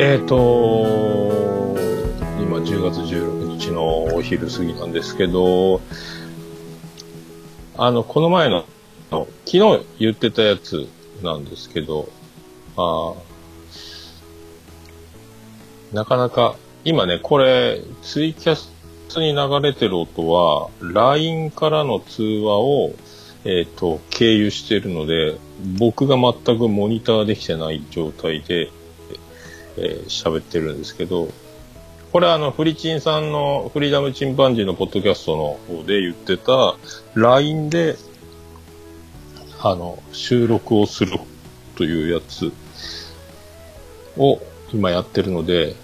えっ、ー、と、今10月16日のお昼過ぎなんですけど、あの、この前の、昨日言ってたやつなんですけど、あなかなか、今ね、これ、ツイキャスに流れてる音は、LINE からの通話を、えっ、ー、と、経由してるので、僕が全くモニターできてない状態で、えー、喋ってるんですけど、これはあの、フリチンさんのフリーダムチンパンジーのポッドキャストの方で言ってた、LINE で、あの、収録をするというやつを今やってるので、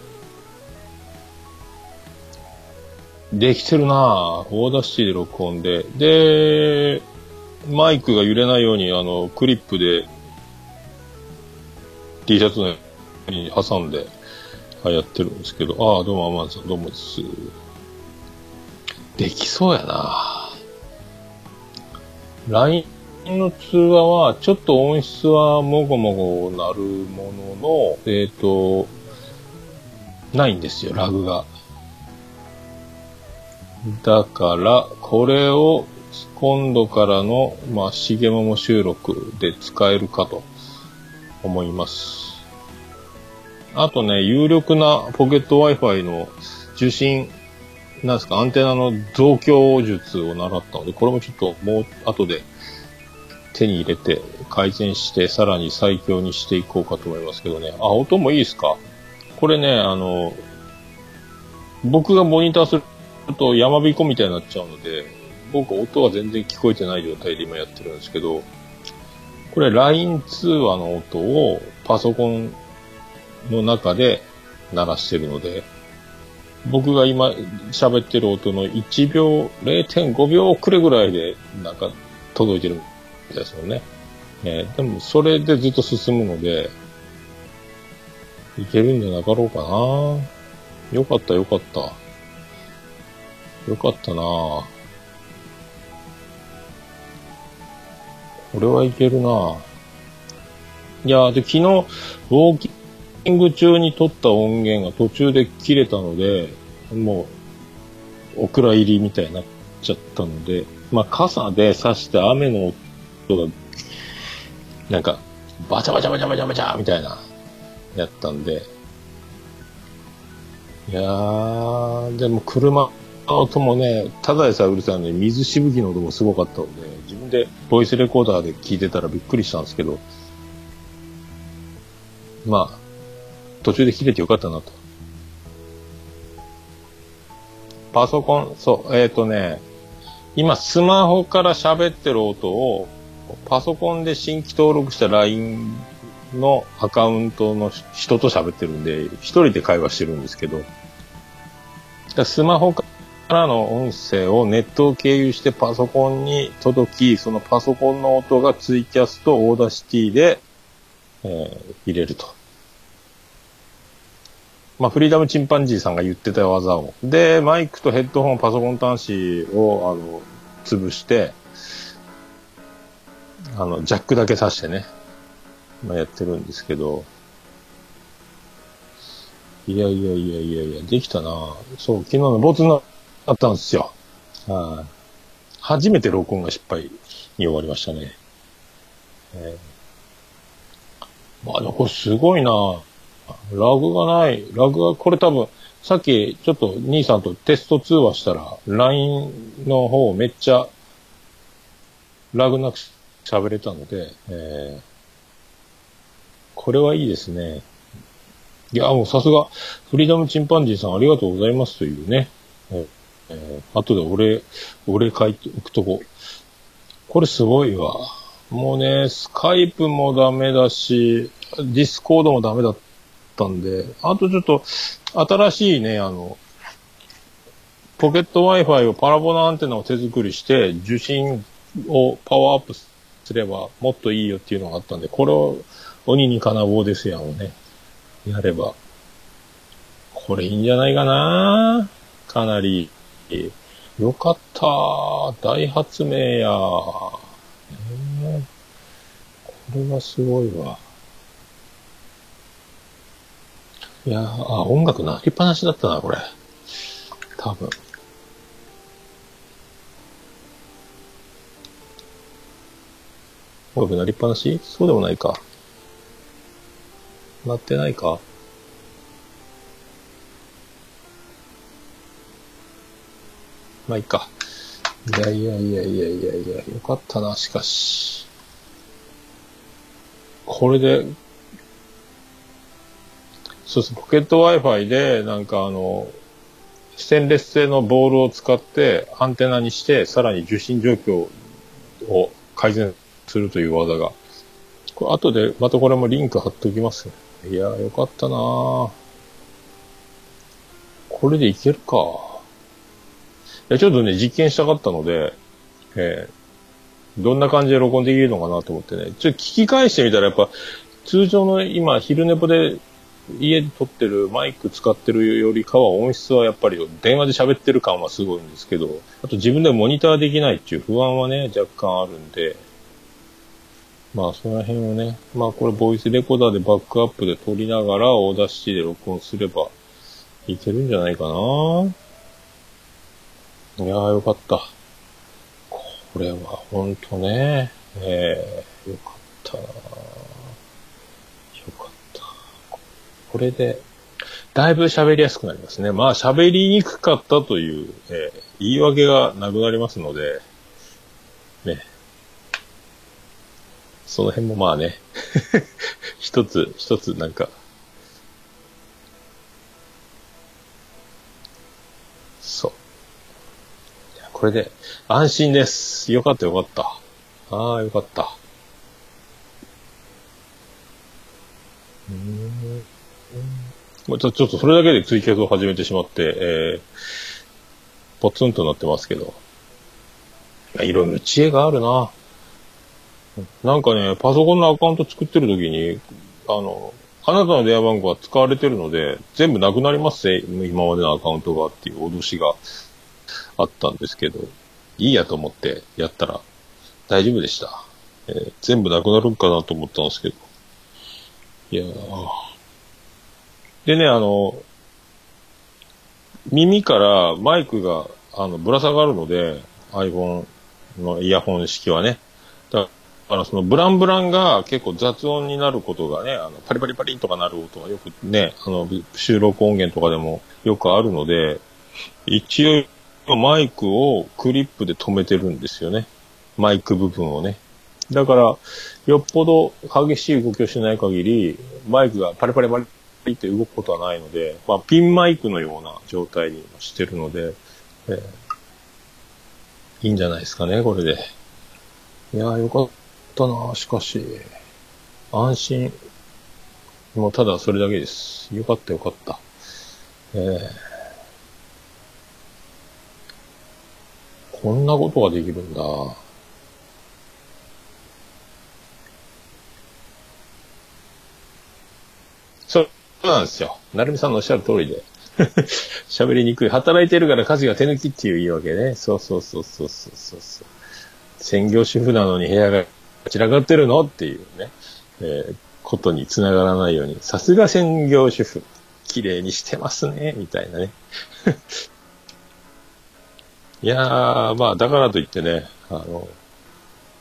できてるなぁ。 Audacity で録音で。で、マイクが揺れないように、あの、クリップで T シャツのに挟んで、やってるんですけど、ああ、どうも、アマンさん、どうもです。できそうやな LINE の通話は、ちょっと音質はもごもごなるものの、えっ、ー、と、ないんですよ、ラグが。だから、これを今度からの、まあ、しげもも収録で使えるかと思います。あとね、有力なポケット Wi-Fi の受信、なんですか、アンテナの増強術を習ったので、これもちょっともう後で手に入れて改善してさらに最強にしていこうかと思いますけどね。あ、音もいいですか？これね、あの、僕がモニターすると山彦みたいになっちゃうので、僕音が全然聞こえてない状態で今やってるんですけど、これ LINE 通話の音をパソコンの中で鳴らしてるので、僕が今喋ってる音の1秒、0.5秒遅れぐらいでなんか届いてるんですよね。えー、でもそれでずっと進むので、いけるんじゃなかろうかなよかったよかった。よかったなこれはいけるないやで、昨日、ウォーキング中に撮った音源が途中で切れたので、もう、お蔵入りみたいになっちゃったので、まあ、傘で刺して雨の音が、なんか、バチャバチャバチャバチャバチャみたいな、やったんで、いやー、でも車の音もね、ただでさえうるさいのに、水しぶきの音もすごかったので、自分でボイスレコーダーで聞いてたらびっくりしたんですけど、まあ、途中で切れてよかったなと。パソコン、そう、えっ、ー、とね、今スマホから喋ってる音を、パソコンで新規登録した LINE のアカウントの人と喋ってるんで、一人で会話してるんですけど、スマホからの音声をネットを経由してパソコンに届き、そのパソコンの音がツイキャスと Audacity で、えー、入れると。まあ、フリーダムチンパンジーさんが言ってた技を。で、マイクとヘッドホン、パソコン端子を、あの、潰して、あの、ジャックだけ挿してね、まあ、やってるんですけど、いやいやいやいやいや、できたなそう、昨日のボツになったんですよ。はい。初めて録音が失敗に終わりましたね。えー、まあ、これすごいなぁラグがない。ラグが、これ多分、さっきちょっと兄さんとテスト通話したら、LINE の方めっちゃ、ラグなく喋れたので、えー、これはいいですね。いや、もうさすが、フリーダムチンパンジーさんありがとうございますというね。えー、後で俺、俺書いておくとこ。これすごいわ。もうね、スカイプもダメだし、ディスコードもダメだったんで、あとちょっと、新しいね、あの、ポケット Wi-Fi をパラボナアンテナを手作りして、受信をパワーアップすればもっといいよっていうのがあったんで、これを鬼に金棒ですやんをね、やれば、これいいんじゃないかな。かなり、よかった。大発明や、これはすごいわ。いや、あ、音楽鳴りっぱなしだったな、これ。多分。音楽鳴りっぱなし？そうでもないか。鳴ってないか？まあいいか。いやいやいやいやいやいや、よかったな、しかし。これで、そうです、ポケット Wi-Fi で、なんかあの、ステンレス製のボールを使ってアンテナにして、さらに受信状況を改善するという技が。これ後で、またこれもリンク貼っておきます、ね。いやー、よかったなーこれでいけるか。いや、ちょっとね、実験したかったので、えー、どんな感じで録音できるのかなと思ってね、ちょっと聞き返してみたらやっぱ、通常の今、昼寝ぽで家で撮ってるマイク使ってるよりかは音質はやっぱり電話で喋ってる感はすごいんですけど、あと自分でモニターできないっていう不安はね、若干あるんで、まあその辺をね、まあこれボイスレコーダーでバックアップで撮りながら Audacity で録音すればいけるんじゃないかないやーよかった。これはほんとね、えー、よかったなよかった。これで、だいぶ喋りやすくなりますね。まあ喋りにくかったという、えー、言い訳がなくなりますので、ね。その辺もまあね、一つ、一つなんか、そう。これで安心です。よかったよかった。ああ、よかった。うん。もうちょっとそれだけでツイキャスを始めてしまって、えー、ポツンとなってますけど。いろいろ知恵があるな。なんかね、パソコンのアカウント作ってる時に、あの、あなたの電話番号が使われてるので、全部なくなりますね、今までのアカウントがっていう脅しがあったんですけど、いいやと思ってやったら大丈夫でした。えー、全部なくなるんかなと思ったんですけど。いやでね、あの、耳からマイクが、あの、ぶら下がるので、iPhone のイヤホン式はね。だからそのブランブランが結構雑音になることがね、あの、パリパリパリとかなる音がよくね、あの、収録音源とかでもよくあるので、一応マイクをクリップで止めてるんですよね。マイク部分をね。だから、よっぽど激しい動きをしない限り、マイクがパリパリパリって動くことはないので、まあ、ピンマイクのような状態にしてるので、えー、いいんじゃないですかね、これで。いやーよかったなしかし。安心。もうただそれだけです。よかったよかった。えーこんなことができるんだ。そうなんですよ。なるみさんのおっしゃる通りで。喋りにくい。働いてるから家事が手抜きっていう言い訳ね。そうそうそうそうそうそうそう。専業主婦なのに部屋が散らかってるのっていうね、えー、ことにつながらないように。さすが専業主婦。綺麗にしてますね。みたいなね。いやー、まあ、だからといってね、あの、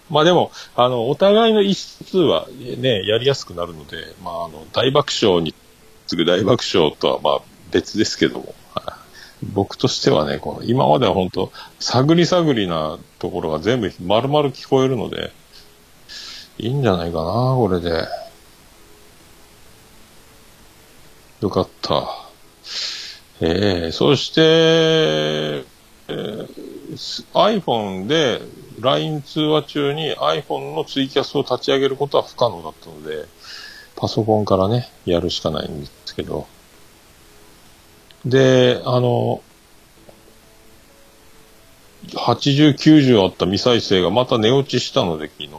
まあでも、あの、お互いの意思はね、やりやすくなるので、まあ、あの、大爆笑に次ぐ大爆笑とはまあ別ですけども、僕としてはね、この今までは本当探り探りなところが全部丸々聞こえるので、いいんじゃないかな、これで。よかった。ええー、そして、えー、iPhone で LINE 通話中に iPhone のツイキャスを立ち上げることは不可能だったので、パソコンからね、やるしかないんですけど。で、あの、80、90あった未再生がまた寝落ちしたので、昨日。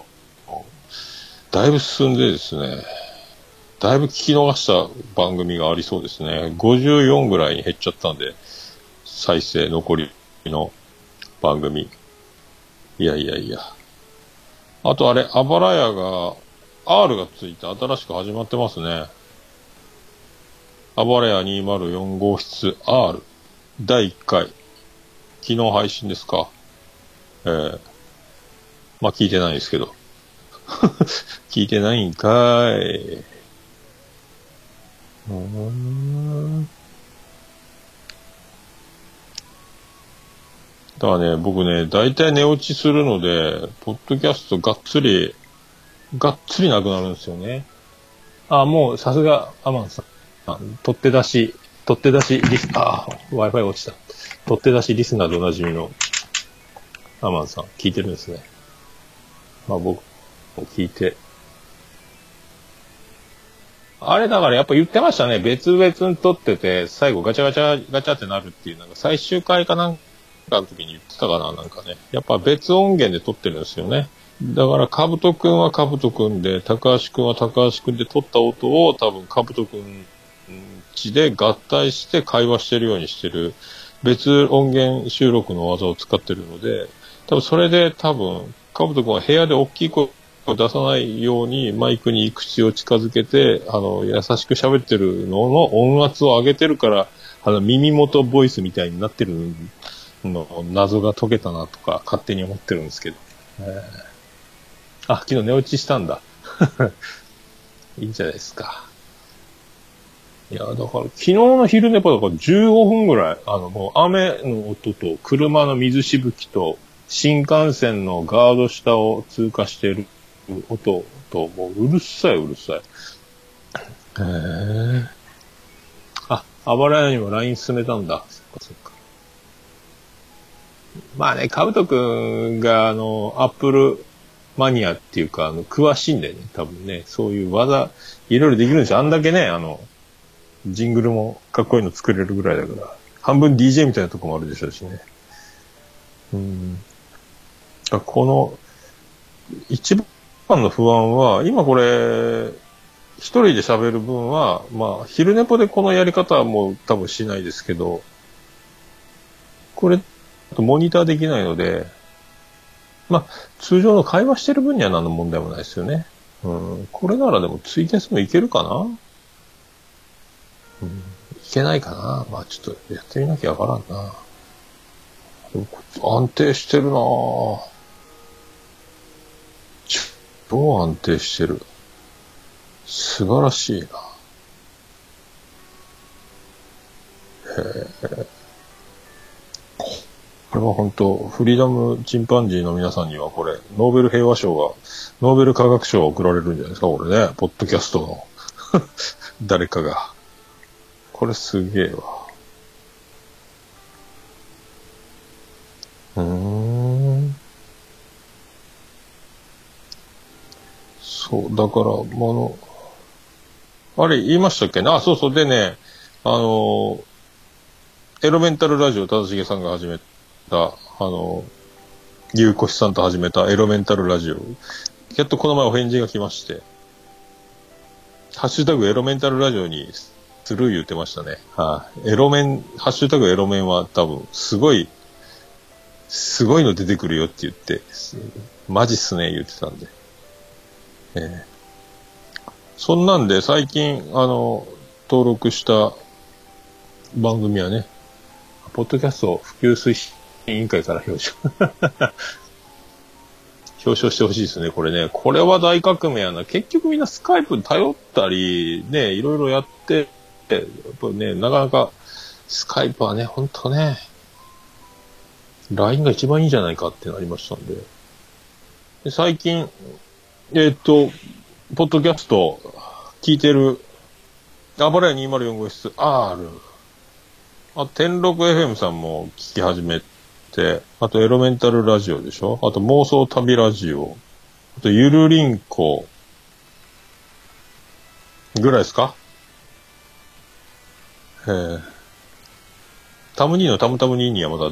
だいぶ進んでですね、だいぶ聞き逃した番組がありそうですね。54ぐらいに減っちゃったんで、再生残りの番組。いやいやいや。あとあれ、あばら屋が、R がついて新しく始まってますね。あばれや204号室 R 第1回。昨日配信ですか？えー、まあ聞いてないですけど。聞いてないんかい。うーん。だからね、僕ね、大体寝落ちするので、ポッドキャストがっつり、がっつりなくなるんですよね。あ、もうさすがアマンさん。取って出し、取って出しリス、あ、Wi-Fi 落ちた。取って出しリスナーでおなじみのアマンさん、聞いてるんですね。まあ僕も聞いて。あれだからやっぱ言ってましたね。別々に撮ってて、最後ガチャガチャガチャってなるっていう、なんか最終回かなんかの時に言ってたかな、なんかね。やっぱ別音源で撮ってるんですよね。だから、かぶとくんはかぶとくんで、高橋くんは高橋くんで撮った音を多分かぶとくんちで合体して会話してるようにしてる別音源収録の技を使ってるので、多分それで多分、かぶとくんは部屋で大きい声を出さないようにマイクに口を近づけて、あの、優しく喋ってるのの音圧を上げてるから、あの、耳元ボイスみたいになってるの謎が解けたなとか勝手に思ってるんですけど。えー、あ、昨日寝落ちしたんだ。いいんじゃないですか。いや、だから昨日の昼寝ぽだから15分ぐらい、あのもう雨の音と車の水しぶきと新幹線のガード下を通過している音と、もううるさいうるさい。へえ。あ、あばら屋にも LINE 進めたんだ。そっかそっか。まあね、かぶとくんが、あの、アップルマニアっていうか、あの、詳しいんだよね、多分ね。そういう技、いろいろできるんですよ。あんだけね、あの、ジングルもかっこいいの作れるぐらいだから、半分 DJ みたいなとこもあるでしょうしね。うん。この、一番の不安は、今これ、一人で喋る分は、まあ、昼寝ぽでこのやり方はもう多分しないですけど、これ、モニターできないので、まあ、通常の会話してる分には何の問題もないですよね。うん、これならでもツイキャスもいけるかな？うん、いけないかな？まあちょっとやってみなきゃわからんな。安定してるな超安定してる。素晴らしいな。へえ。これは本当、フリーダムチンパンジーの皆さんにはこれ、ノーベル平和賞が、ノーベル科学賞が贈られるんじゃないですか、これね。ポッドキャストの 誰かが。これすげえわ。うーん。そう、だから、もの、あれ言いましたっけねあ、そうそう。でね、あの、エロメンタルラジオ、ただしげさんが始めた、あの、ゆうこしさんと始めたエロメンタルラジオ。やっとこの前お返事が来まして、ハッシュタグエロメンタルラジオにする言ってましたね。はい、あ、エロメン、ハッシュタグエロメンは多分、すごい、すごいの出てくるよって言って、マジっすね、言ってたんで。えー、そんなんで、最近、あの、登録した番組はね、ポッドキャスト普及推進委員会から表彰。表彰してほしいですね、これね。これは大革命やな。結局みんなスカイプ頼ったり、ね、いろいろやって、やっぱね、なかなか、スカイプはね、ほんとね、LINE が一番いいんじゃないかってなりましたんで。で最近、えー、っと、ポッドキャスト聞いてる、あばらや204号室 R。あ、天禄 FM さんも聞き始めて、あとエロメンタルラジオでしょ？あと妄想旅ラジオ。あとゆるりんこ。ぐらいですか？えー、タムニーのタムタムニーにはまだ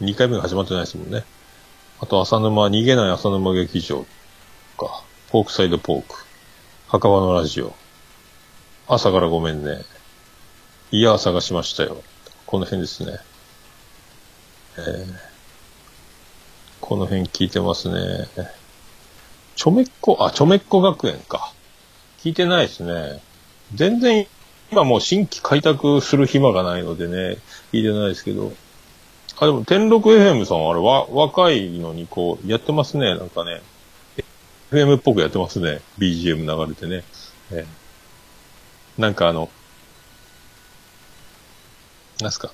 2回目が始まってないですもんね。あと、浅沼、逃げない浅沼劇場か、ポークサイドポーク、墓場のラジオ、朝からごめんね。いや、探しましたよ。この辺ですね。え、この辺聞いてますね。ちょめっこ、あ、ちょめっこ学園か。聞いてないですね。全然今もう新規開拓する暇がないのでね、聞いてないですけど。あ、でも、天禄 FM さんはあれ、わ、若いのにこう、やってますね、なんかね。FM っぽくやってますね。BGM 流れてね。えー、なんかあの、なんすか？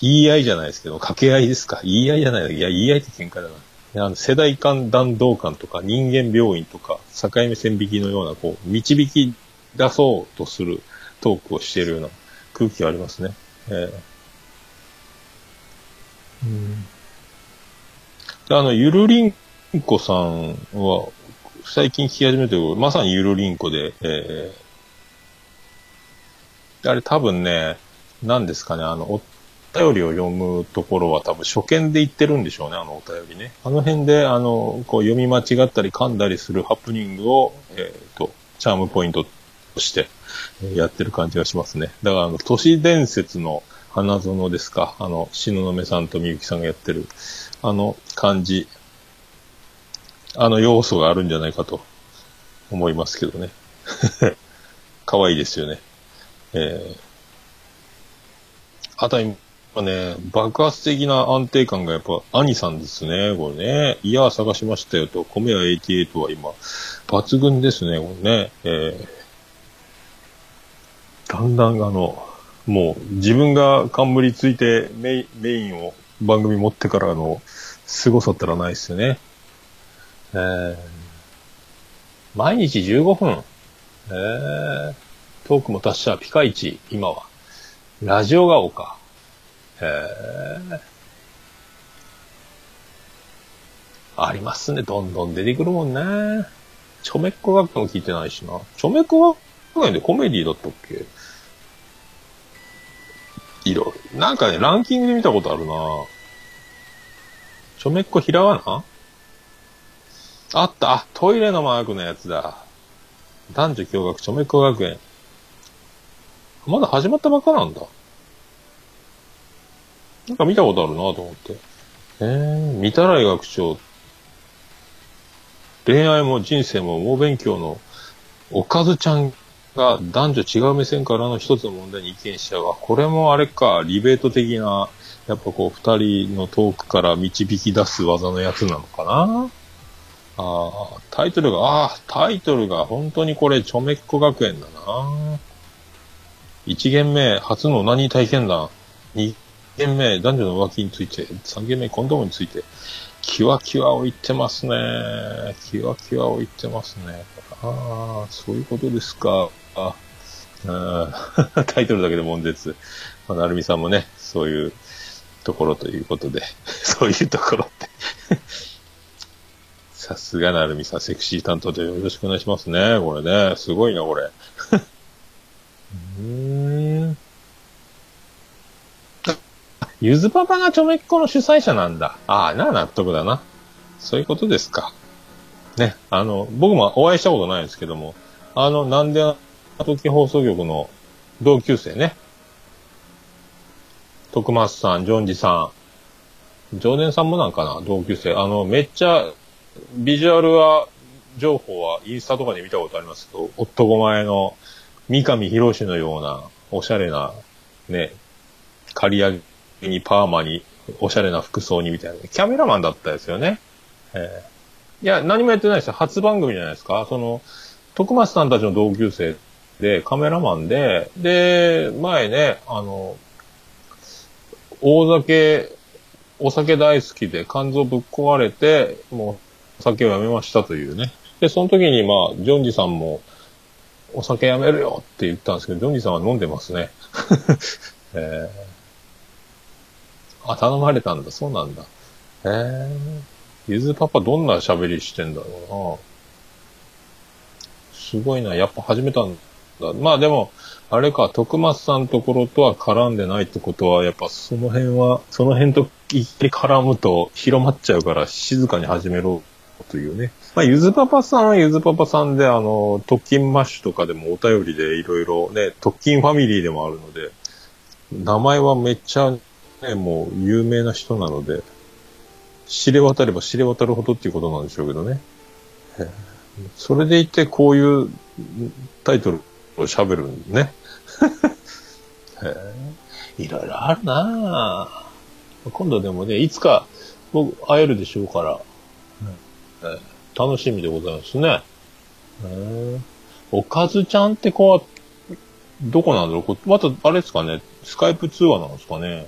言い合いじゃないですけど、掛け合いですか？言い合いじゃないいや、言い合いって喧嘩だな。あの世代間弾道感とか人間病院とか境目線引きのような、こう、導き出そうとするトークをしているような空気がありますね。えー、うん。であの、ゆるりんこさんは、最近聞き始めてるまさにゆるりんこで、えー、あれ多分ね、何ですかね、あの、お便りを読むところは多分初見で言ってるんでしょうね、あのお便りね。あの辺で、あの、こう読み間違ったり噛んだりするハプニングを、えっ、ー、と、チャームポイントとしてやってる感じがしますね。だから、あの、都市伝説の花園ですか、あの、篠目さんとみゆきさんがやってる、あの感じ、あの要素があるんじゃないかと思いますけどね。可愛いですよね。えー、今ね、爆発的な安定感がやっぱ兄さんですね、これね。いや探しましたよと、米屋88は今、抜群ですね、これね。えー、だんだんあの、もう自分が冠ついてメイメインを番組持ってからの凄さったらないですよね。えー、毎日15分。えー、トークも達者、ピカイチ、今は。ラジオが丘。へえ。ありますね。どんどん出てくるもんね。ちょめっこ学園も聞いてないしな。ちょめっこ学園でコメディだったっけ？いろなんかね、ランキングで見たことあるなちょめっこひらがな？あった。あ、トイレのマークのやつだ。男女共学ちょめっこ学園。まだ始まったばっかなんだ。なんか見たことあるなと思って。えー、見たらい学長。恋愛も人生も猛勉強のおかずちゃんが男女違う目線からの一つの問題に意見しちゃうわ。これもあれか、リベート的な、やっぱこう二人のトークから導き出す技のやつなのかなああ、タイトルが、ああ、タイトルが本当にこれ、ちょめっこ学園だな。1限目、初の何体験談。件目、男女の浮気について、3件目、コンドームについて、キワキワを言ってますね。キワキワを言ってますね。ああ、そういうことですか。ああ タイトルだけで悶絶。まあ、なるみさんもね、そういうところということで、そういうところって さすがなるみさん、セクシー担当でよろしくお願いしますね。これね、すごいな、これ。うーん。ゆずパパがちょめっこの主催者なんだ。ああ、な、納得だな。そういうことですか。ね、あの、僕もお会いしたことないですけども、あの、なんで時放送局の同級生ね。徳松さん、ジョンジさん、ジョーデンさんもなんかな、同級生。あの、めっちゃ、ビジュアルは、情報はインスタとかで見たことありますけど、男前の三上博史のような、おしゃれな、ね、刈り上げにパーマに、おしゃれな服装にみたいな、キャメラマンだったですよね。えー、いや、何もやってないですよ。初番組じゃないですか。その、徳松さんたちの同級生で、カメラマンで、で、前ね、あの、大酒、お酒大好きで肝臓ぶっ壊れて、もう酒をやめましたというね。で、その時にまあ、ジョンジさんも、お酒やめるよって言ったんですけど、ジョンジさんは飲んでますね。えー、あ、頼まれたんだ。そうなんだ。へえ、ゆずパパどんな喋りしてんだろうな。すごいな。やっぱ始めたんだ。まあでも、あれか、徳松さんところとは絡んでないってことは、やっぱその辺は、その辺と一気に絡むと広まっちゃうから、静かに始めろというね。まあ、ゆずパパさんはゆずパパさんで、あの、特勤マッシュとかでもお便りでいろいろね、特勤ファミリーでもあるので、名前はめっちゃね、もう有名な人なので、知れ渡れば知れ渡るほどっていうことなんでしょうけどね。それでいてこういうタイトル喋るんね。へえ。いろいろあるなぁ。今度でもね、いつか僕会えるでしょうから、え楽しみでございますね。おかずちゃんって子は、どこなんだろう？こまた、あれですかね、スカイプ通話なんですかね？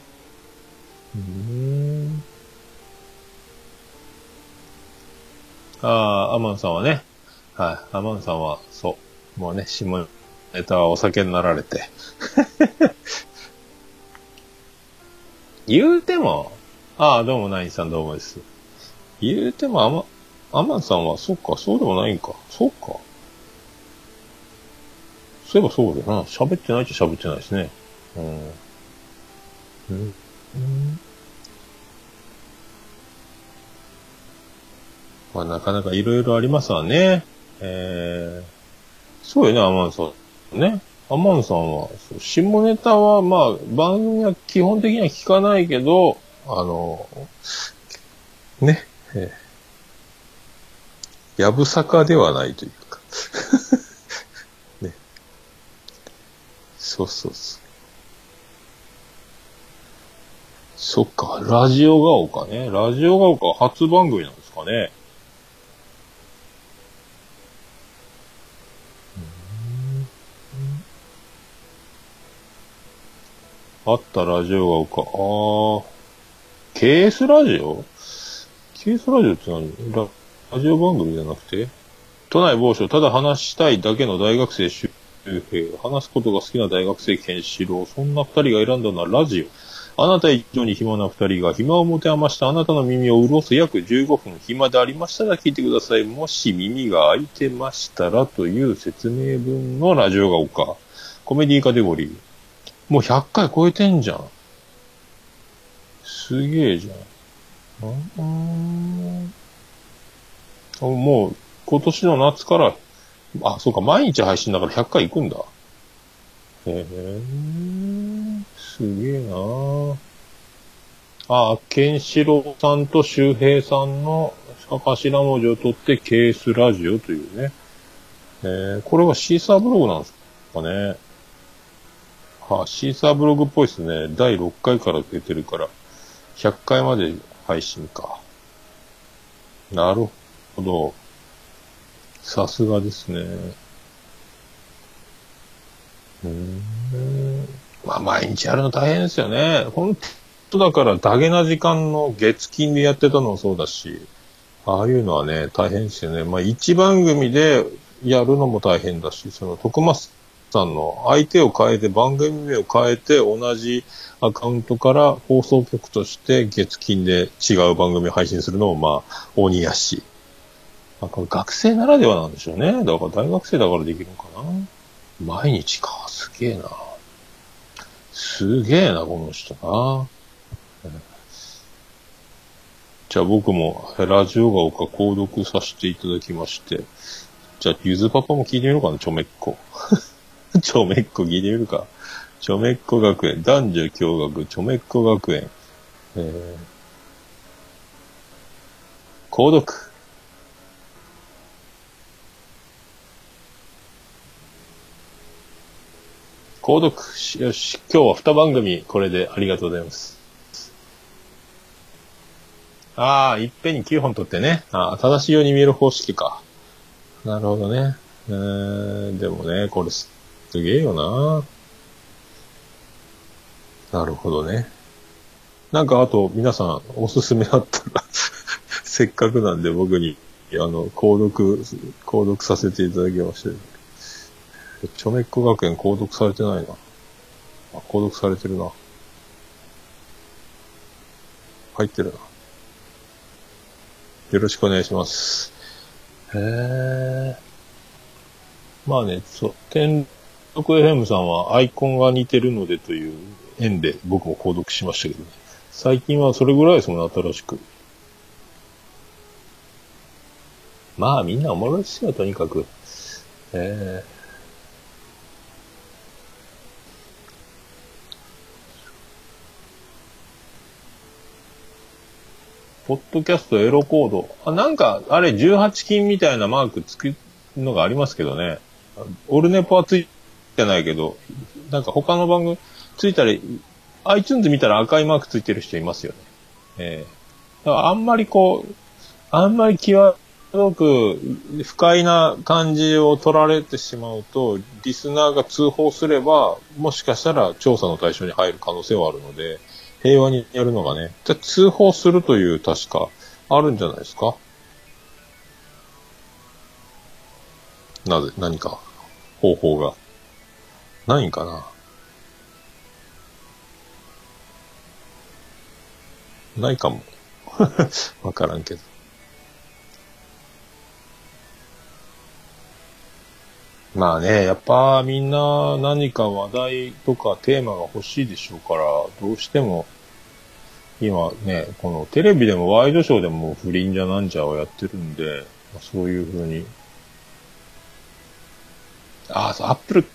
うん。ああ、アマンさんはね、はい、アマンさんは、そう、もうね、下ネタはお酒になられて。言うても、ああ、どうも、ナインさんどうもです。言うても、アマ、アマンさんは、そっか、そうでもないんか。そうか。そういえばそうだよな。喋ってないっちゃ喋ってないですね。うん。うん。まあ、なかなかいろいろありますわね。えー、そうよね、アマンさん。ね。アマンさんは、下ネタは、まあ、番組は基本的には聞かないけど、あの、ね、えー、やぶさかではないというか。ね。そうそうそう。そっか、ラジオが丘ね。ラジオが丘初番組なんですかね。あったラジオが丘。あー。ケースラジオ？ケースラジオって何？ララジオ番組じゃなくて？都内某所、ただ話したいだけの大学生周平。話すことが好きな大学生ケンシロウ。そんな二人が選んだのはラジオ。あなた以上に暇な二人が暇を持て余したあなたの耳を潤す約15分暇でありましたら聞いてください。もし耳が開いてましたらという説明文のラジオが丘。コメディカテゴリー。もう100回超えてんじゃん。すげえじゃん。うんもう、今年の夏から、あ、そうか、毎日配信だから100回行くんだ。へえ、すげえなあ、ケンシロウさんと周平さんの頭文字を取ってケースラジオというね。えー、これはシーサーブログなんですかね。はあ、シーサーブログっぽいですね。第6回から出てるから、100回まで配信か。なるほど。さすがですね。うーん。まあ、毎日やるの大変ですよね。本当だから、ダゲな時間の月金でやってたのもそうだし、ああいうのはね、大変ですよね。まあ、一番組でやるのも大変だし、その、徳松さんの相手を変えて、番組名を変えて、同じアカウントから放送局として月金で違う番組を配信するのも、まあ、鬼やし。なんか学生ならではなんでしょうね。だから大学生だからできるのかな。毎日か。すげえな。すげえな、この人な。じゃあ僕もラジオが丘購読させていただきまして。じゃあ、ゆずパパも聞いてみようかな、ちょめっこ。ちょめっこ聞いてみるか。ちょめっこ学園、男女共学、ちょめっこ学園。えー、購読。購読し、よし、今日は二番組、これでありがとうございます。ああ、いっぺんに9本取ってね。ああ、正しいように見える方式か。なるほどね。えー、でもね、これす、すげえよな。なるほどね。なんかあと、皆さん、おすすめあったら、せっかくなんで僕に、あの、購読、購読させていただきまして。ちょめっこ学園購読されてないな。あ、購読されてるな。入ってるな。よろしくお願いします。へえ。まあね、そう、天禄 FM さんはアイコンが似てるのでという縁で僕も購読しましたけどね。最近はそれぐらいですもんね、新しく。まあみんなおもろいっすよ、とにかく。ええポッドキャストエロコード。あ、なんか、あれ18金みたいなマークつくのがありますけどね。オルネポはついてないけど、なんか他の番組ついたり、iTunes 見たら赤いマークついてる人いますよね。ええー、だからあんまりこう、あんまり際どく不快な感じを取られてしまうと、リスナーが通報すれば、もしかしたら調査の対象に入る可能性はあるので、平和にやるのがね、じゃ通報するという確かあるんじゃないですか？なぜ、何か方法が。ないんかな？ないかも。わからんけど。まあね、やっぱみんな何か話題とかテーマが欲しいでしょうから、どうしても、今ね、このテレビでもワイドショーでも不倫じゃなんじゃをやってるんで、そういう風に。ああ、そう、アップルか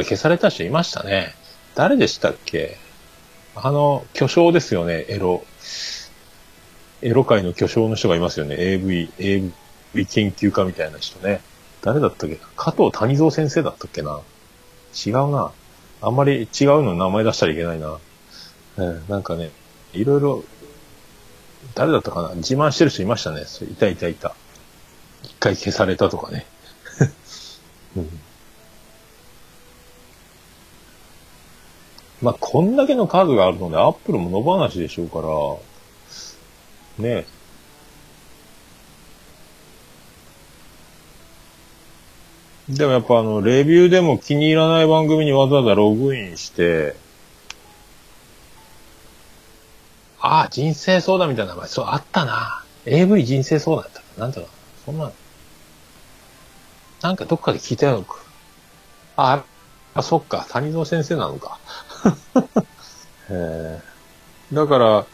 ら消された人いましたね。誰でしたっけ？あの、巨匠ですよね、エロ。エロ界の巨匠の人がいますよね。AV、AV 研究家みたいな人ね。誰だったっけ？加藤谷蔵先生だったっけな？違うな。あんまり違うの名前出したらいけないな。えー、なんかね、いろいろ、誰だったかな？自慢してる人いましたね。いたいたいた。一回消されたとかね。うん、まあ、こんだけの数があるので、アップルも野放しでしょうから、ねでもやっぱあの、レビューでも気に入らない番組にわざわざログインして、ああ、人生相談みたいな名前、そう、あったな。AV 人生相談だったかなんだろう。そんな、なんかどっかで聞いたよ。あ、あ、そっか、谷蔵先生なのか。えー、だから、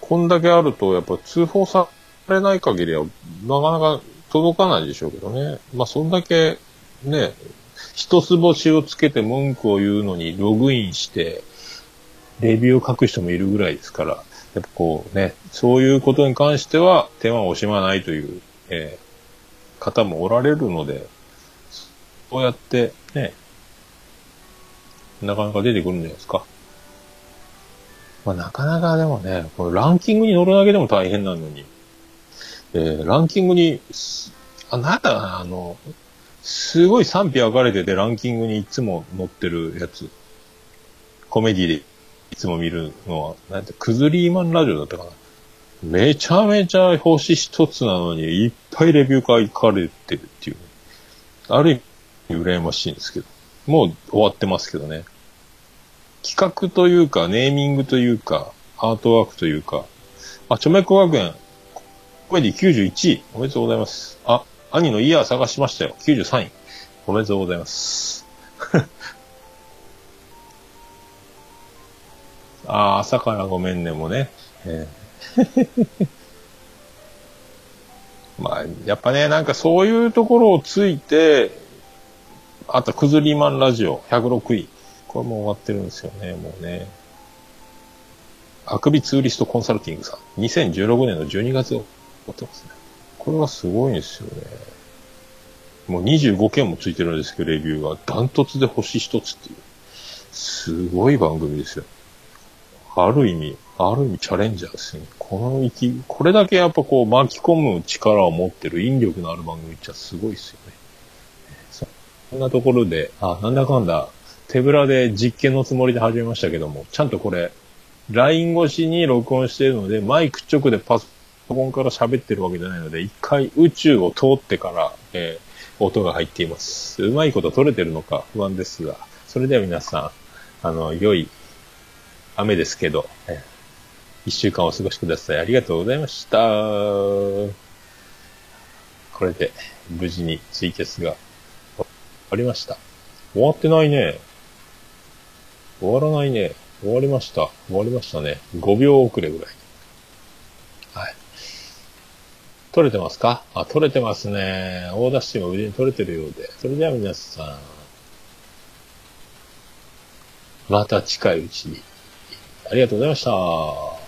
こんだけあると、やっぱ通報されない限りは、なかなか届かないでしょうけどね。まあ、そんだけ、ね、一つ星をつけて文句を言うのにログインして、レビューを書く人もいるぐらいですから、やっぱこうね、そういうことに関しては手間を惜しまないという、えー、方もおられるので、そうやってね、なかなか出てくるんじゃないですか。まあ、なかなかでもね、このランキングに乗るだけでも大変なのに、えー、ランキングに、あ、なんだな、あの、すごい賛否分かれててランキングにいつも載ってるやつ。コメディでいつも見るのは、なんて、クズリーマンラジオだったかな。めちゃめちゃ星一つなのに、いっぱいレビュー書かれてるっていう。ある意味、羨ましいんですけど。もう終わってますけどね。企画というか、ネーミングというか、アートワークというか、あ、チョメコ学園、コメディ91位。おめでとうございます。あ、兄のイヤー探しましたよ。93位。おめでとうございます。あ、朝からごめんねもね。えー まあ、やっぱね、なんかそういうところをついて、あと、クズリーマンラジオ、106位。これも終わってるんですよね、もうね。あくびツーリストコンサルティングさん。2016年の12月ってますね。これはすごいんですよね。もう25件もついてるんですけど、レビューが。ダントツで星一つっていう。すごい番組ですよ。ある意味、ある意味チャレンジャーですね。この生き、これだけやっぱこう巻き込む力を持ってる引力のある番組っちゃすごいですよね。そんなところで、あ、なんだかんだ、手ぶらで実験のつもりで始めましたけども、ちゃんとこれ、LINE 越しに録音しているので、マイク直でパソパソコンから喋ってるわけじゃないので、一回宇宙を通ってから、えー、音が入っています。うまいこと取れてるのか不安ですが、それでは皆さん、あの、良い雨ですけど、えー、一週間お過ごしください。ありがとうございました。これで、無事にツイキャスが終わりました。終わってないね。終わらないね。終わりました。終わりましたね。5秒遅れぐら。い。取れてますか？あ、取れてますね。大田市も無事に取れてるようで。それでは皆さん、また近いうちに。ありがとうございました。